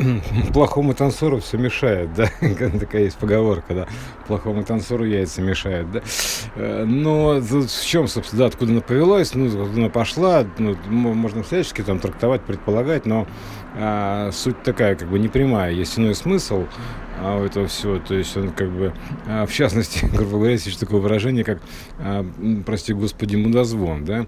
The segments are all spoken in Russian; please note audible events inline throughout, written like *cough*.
*clears throat* плохому танцору все мешает, да, *laughs* такая есть поговорка, да, плохому танцору яйца мешают, да. Э, но в чем, собственно, да, откуда она повелась, ну, откуда она пошла, ну, можно всячески там трактовать, предполагать, но а, суть такая, как бы непрямая, есть иной смысл а, у этого всего, то есть он как бы, а, в частности, *laughs* грубо говоря, есть такое выражение, как, а, прости господи, мудозвон, да,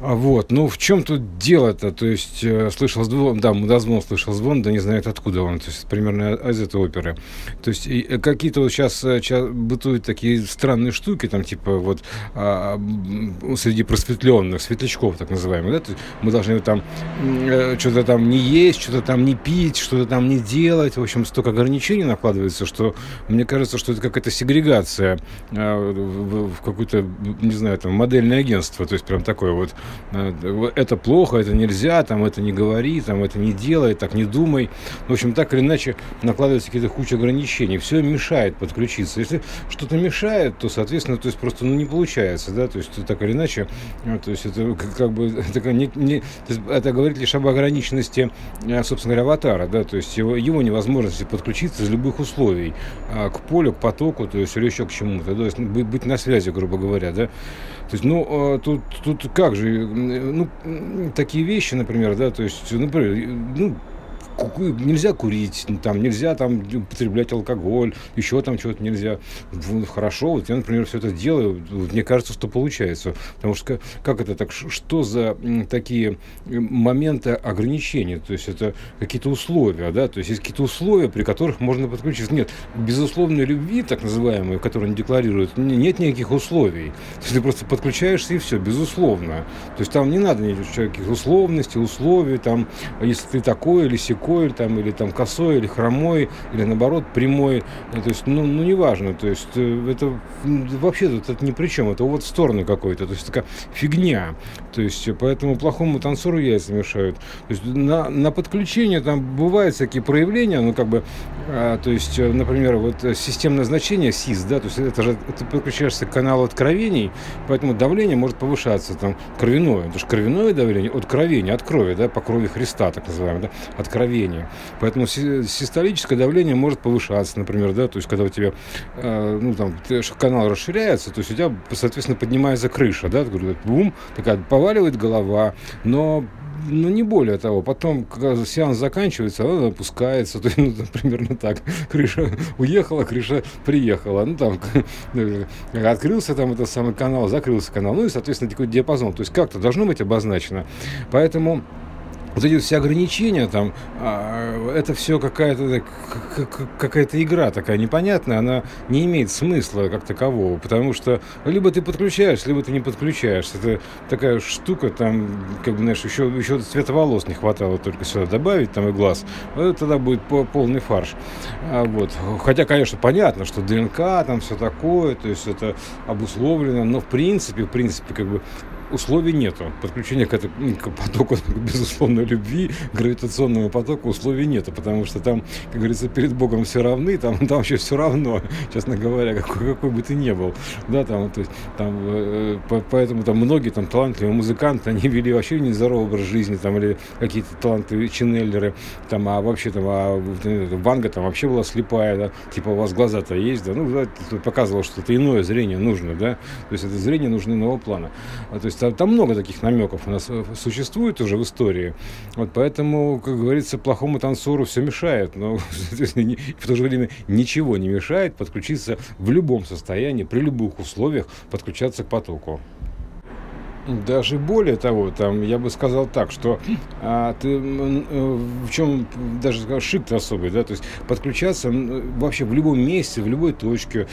вот, ну в чем тут дело-то? То есть э, слышал звон, да, мудозвон слышал звон, да не знает откуда он, то есть примерно из этой оперы. То есть э, какие-то вот сейчас, сейчас э, бытуют такие странные штуки, там типа вот а, среди просветленных, светлячков так называемых, да, то есть мы должны там э, что-то там не есть, что-то там не пить, что-то там не делать, в общем, столько ограничений накладывается, что мне кажется, что это какая-то сегрегация э, в, в какую-то, не знаю, там модельное агентство, то есть прям такое вот это плохо, это нельзя, там это не говори, там это не делай, так не думай. В общем, так или иначе накладывается какие-то куча ограничений. Все мешает подключиться. Если что-то мешает, то, соответственно, то есть просто ну, не получается, да, то есть так или иначе, э, то есть это как бы *laughs* это, не, не, это говорит лишь об ограниченности, э, собственно говоря, аватара, да, то есть его, его невозможности подключиться из любых условий к полю, к потоку, то есть или еще к чему-то, то есть быть, быть на связи, грубо говоря, да. То есть, ну, а, тут, тут как же, ну, такие вещи, например, да, то есть, например, ну, нельзя курить, там нельзя там употреблять алкоголь, еще там чего-то нельзя. Хорошо, вот я, например, все это делаю, мне кажется, что получается. Потому что как это так, что за такие моменты ограничения? То есть это какие-то условия, да? То есть есть какие-то условия, при которых можно подключиться. Нет, безусловной любви, так называемой, которую они декларируют, нет никаких условий. То есть ты просто подключаешься и все, безусловно. То есть там не надо никаких условностей, условий, там, если ты такой или секой, такой, там, или там косой, или хромой, или наоборот прямой. Ну, то есть, ну, ну неважно. То есть э, это вообще тут это ни при чем. Это вот в сторону какой-то. То есть такая фигня. То есть поэтому плохому танцору яйца мешают. То есть на, на подключение там бывают всякие проявления, ну как бы, а, то есть, э, например, вот системное значение СИС, да, то есть это же ты подключаешься к каналу откровений, поэтому давление может повышаться, там, кровяное, это же кровяное давление от кровения, от крови, да, по крови Христа, так называемое, да, от крови давление. Поэтому систолическое давление может повышаться, например, да, то есть когда у тебя, э, ну, там, канал расширяется, то есть у тебя, соответственно, поднимается крыша, да, бум, такая поваливает голова, но ну, не более того. Потом, когда сеанс заканчивается, она опускается. *laughs* То есть, ну, примерно так. Крыша уехала, крыша приехала. Ну, там, *laughs* открылся там этот самый канал, закрылся канал. Ну, и, соответственно, такой диапазон. То есть, как-то должно быть обозначено. Поэтому вот эти все ограничения там, а, это все какая-то какая-то игра такая непонятная, она не имеет смысла как такового, потому что либо ты подключаешься, либо ты не подключаешься. Это такая штука, там, как бы, знаешь, еще, еще цвета волос не хватало только сюда добавить, там и глаз, тогда будет полный фарш. А, вот. Хотя, конечно, понятно, что ДНК, там все такое, то есть это обусловлено, но в принципе, в принципе, как бы условий нету. Подключения к, это, к потоку безусловной любви, гравитационному потоку условий нету, потому что там, как говорится, перед Богом все равны, там, *laughs* там вообще все равно, честно говоря, какой, какой бы ты ни был. Да, там, то есть, там, э, по, поэтому там многие там талантливые музыканты, они вели вообще нездоровый образ жизни, там, или какие-то талантливые ченнеллеры, там, а вообще там, а Ванга там вообще была слепая, да, типа у вас глаза-то есть, да, ну, да, показывало, что это иное зрение нужно, да, то есть это зрение нужно иного плана. А, то есть там, там много таких намеков у нас э, существует уже в истории. Вот поэтому, как говорится, плохому танцору все мешает, но *laughs* в то же время ничего не мешает подключиться в любом состоянии, при любых условиях подключаться к потоку. Даже более того, там, я бы сказал так, что а, ты, э, в чем даже сказал, шик особый, да, то есть подключаться вообще в любом месте, в любой точке,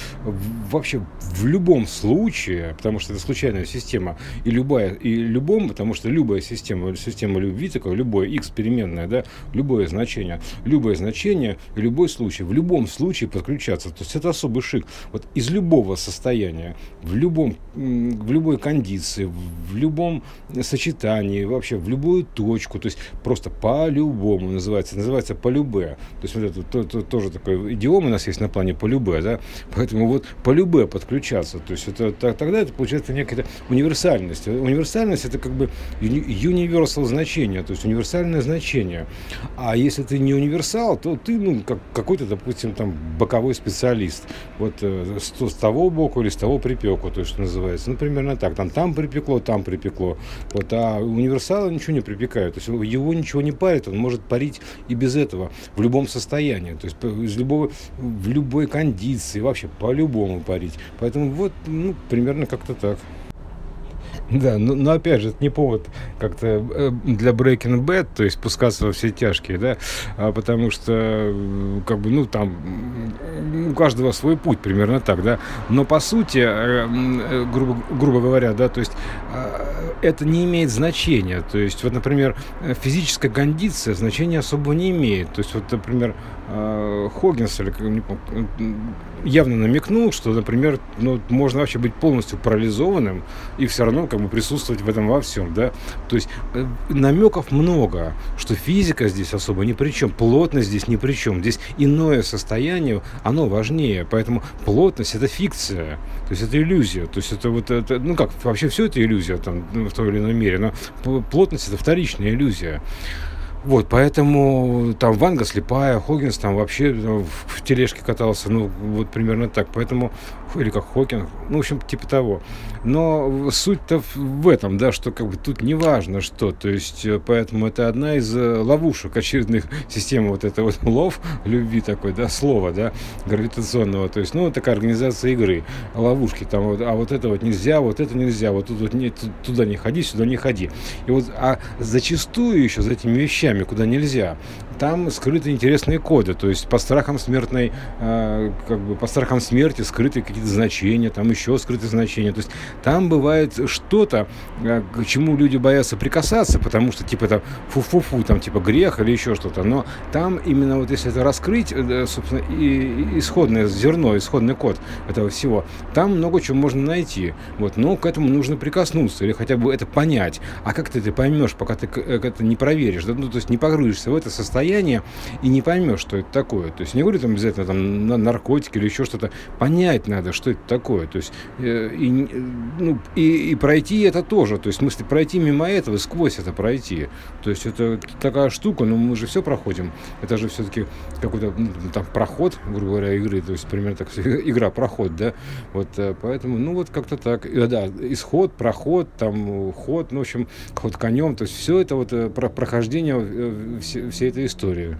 вообще в любом случае, потому что это случайная система, и любая, и любом, потому что любая система, система любви, такое, любое x переменное, да, любое значение, любое значение, любой случай, в любом случае подключаться, то есть это особый шик. Вот из любого состояния, в любом, в любой кондиции, в любом сочетании, вообще в любую точку, то есть просто по-любому называется, называется по-любе. То есть вот это то, то, тоже такой идиом у нас есть на плане по-любе, да, поэтому вот по-любе подключаться, то есть это, тогда это получается некая универсальность. Универсальность это как бы universal значение, то есть универсальное значение. А если ты не универсал, то ты, ну, как какой-то, допустим, там, боковой специалист. Вот э, с, с того боку или с того припеку, то, что называется. Ну, примерно так. Там, там припекло, там припекло. Вот, а универсала ничего не припекают. То есть его ничего не парит, он может парить и без этого, в любом состоянии. То есть из любого, в любой кондиции, вообще по-любому парить. Поэтому вот, ну, примерно как-то так. *laughs* Да, но, но опять же, это не повод как-то э, для Breaking Bad, то есть спускаться во все тяжкие, да, а потому что, э, как бы, ну, там, у каждого свой путь, примерно так, да, но по сути, э, грубо, грубо говоря, да, то есть это не имеет значения, то есть, вот, например, физическая кондиция значения особо не имеет, то есть, вот, например, Хоггинс или не помню, явно намекнул, что, например, ну, можно вообще быть полностью парализованным и все равно как присутствовать в этом во всем, да. То есть э, намеков много, что физика здесь особо ни при чем, плотность здесь ни при чем. Здесь иное состояние, оно важнее. Поэтому плотность это фикция, то есть это иллюзия. То есть это вот это, ну как, вообще все это иллюзия там в той или иной мере, но плотность это вторичная иллюзия. Вот, поэтому там Ванга слепая, Хоггинс там вообще ну, в, в тележке катался, ну, вот примерно так. Поэтому или как Хокинг, ну, в общем, типа того. Но суть-то в этом, да, что как бы тут не важно что, то есть, э, поэтому это одна из э, ловушек очередных *laughs* системы вот этого вот *laughs* лов, любви такой, да, слова, да, гравитационного, то есть, ну, такая организация игры, ловушки там, вот, а вот это вот нельзя, вот это нельзя, вот тут вот не, туда не ходи, сюда не ходи. И вот, а зачастую еще за этими вещами, куда нельзя, там скрыты интересные коды, то есть по страхам смертной, э, как бы по страхам смерти скрыты какие-то значения, там еще скрыты значения. То есть там бывает что-то, э, к чему люди боятся прикасаться, потому что типа это фу-фу-фу, там типа грех или еще что-то. Но там именно вот если это раскрыть, э, собственно, и, исходное зерно, исходный код этого всего, там много чего можно найти. Вот, но к этому нужно прикоснуться или хотя бы это понять. А как ты это поймешь, пока ты э, это не проверишь, да? ну, то есть не погрузишься в это состояние состояние и не поймешь, что это такое. То есть не говорю там обязательно там на наркотики или еще что-то. Понять надо, что это такое. То есть э, и, ну, и, и пройти это тоже. То есть в смысле пройти мимо этого, сквозь это пройти. То есть это такая штука, но мы же все проходим. Это же все-таки какой-то ну, там проход, грубо говоря, игры. То есть примерно так *laughs* игра проход, да. Вот э, поэтому, ну вот как-то так. Да, исход, проход, там ход, ну в общем, ход конем. То есть все это вот э, про прохождение э, всей этой истории историю.